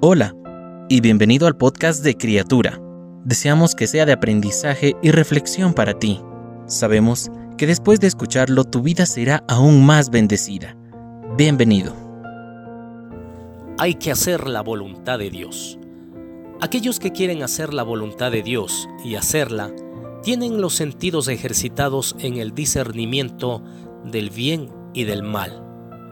Hola y bienvenido al podcast de Criatura. Deseamos que sea de aprendizaje y reflexión para ti. Sabemos que después de escucharlo tu vida será aún más bendecida. Bienvenido. Hay que hacer la voluntad de Dios. Aquellos que quieren hacer la voluntad de Dios y hacerla, tienen los sentidos ejercitados en el discernimiento del bien y del mal,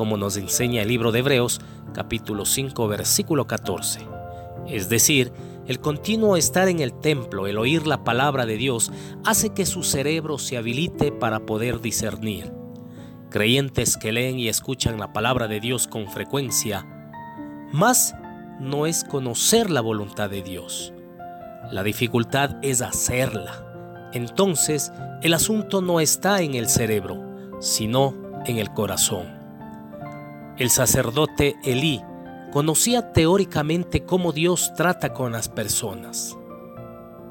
como nos enseña el libro de Hebreos capítulo 5 versículo 14. Es decir, el continuo estar en el templo, el oír la palabra de Dios, hace que su cerebro se habilite para poder discernir. Creyentes que leen y escuchan la palabra de Dios con frecuencia, más no es conocer la voluntad de Dios. La dificultad es hacerla. Entonces, el asunto no está en el cerebro, sino en el corazón. El sacerdote Elí conocía teóricamente cómo Dios trata con las personas.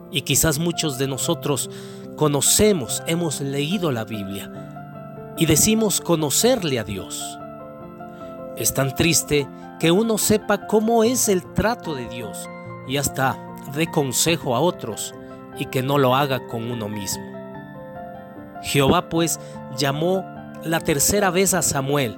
Y quizás muchos de nosotros conocemos, hemos leído la Biblia y decimos conocerle a Dios. Es tan triste que uno sepa cómo es el trato de Dios y hasta dé consejo a otros y que no lo haga con uno mismo. Jehová pues llamó la tercera vez a Samuel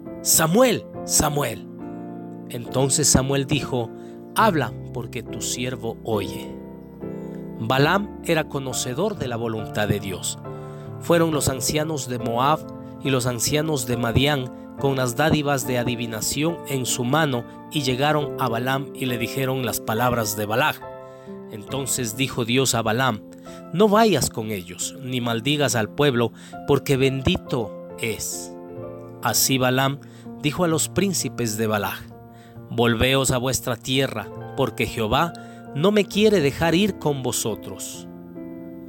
Samuel, Samuel. Entonces Samuel dijo, habla porque tu siervo oye. Balaam era conocedor de la voluntad de Dios. Fueron los ancianos de Moab y los ancianos de Madián con las dádivas de adivinación en su mano y llegaron a Balaam y le dijeron las palabras de Balak. Entonces dijo Dios a Balaam, no vayas con ellos, ni maldigas al pueblo, porque bendito es. Así Balaam dijo a los príncipes de Balaj, Volveos a vuestra tierra, porque Jehová no me quiere dejar ir con vosotros.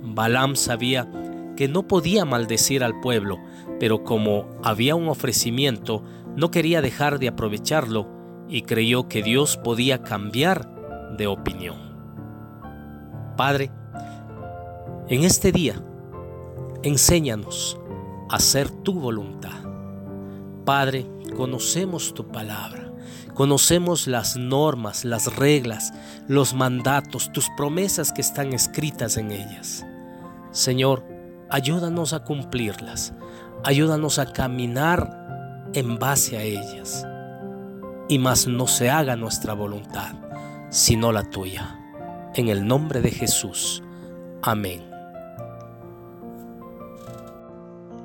Balaam sabía que no podía maldecir al pueblo, pero como había un ofrecimiento, no quería dejar de aprovecharlo y creyó que Dios podía cambiar de opinión. Padre, en este día, enséñanos a hacer tu voluntad. Padre, conocemos tu palabra, conocemos las normas, las reglas, los mandatos, tus promesas que están escritas en ellas. Señor, ayúdanos a cumplirlas, ayúdanos a caminar en base a ellas. Y más no se haga nuestra voluntad, sino la tuya. En el nombre de Jesús. Amén.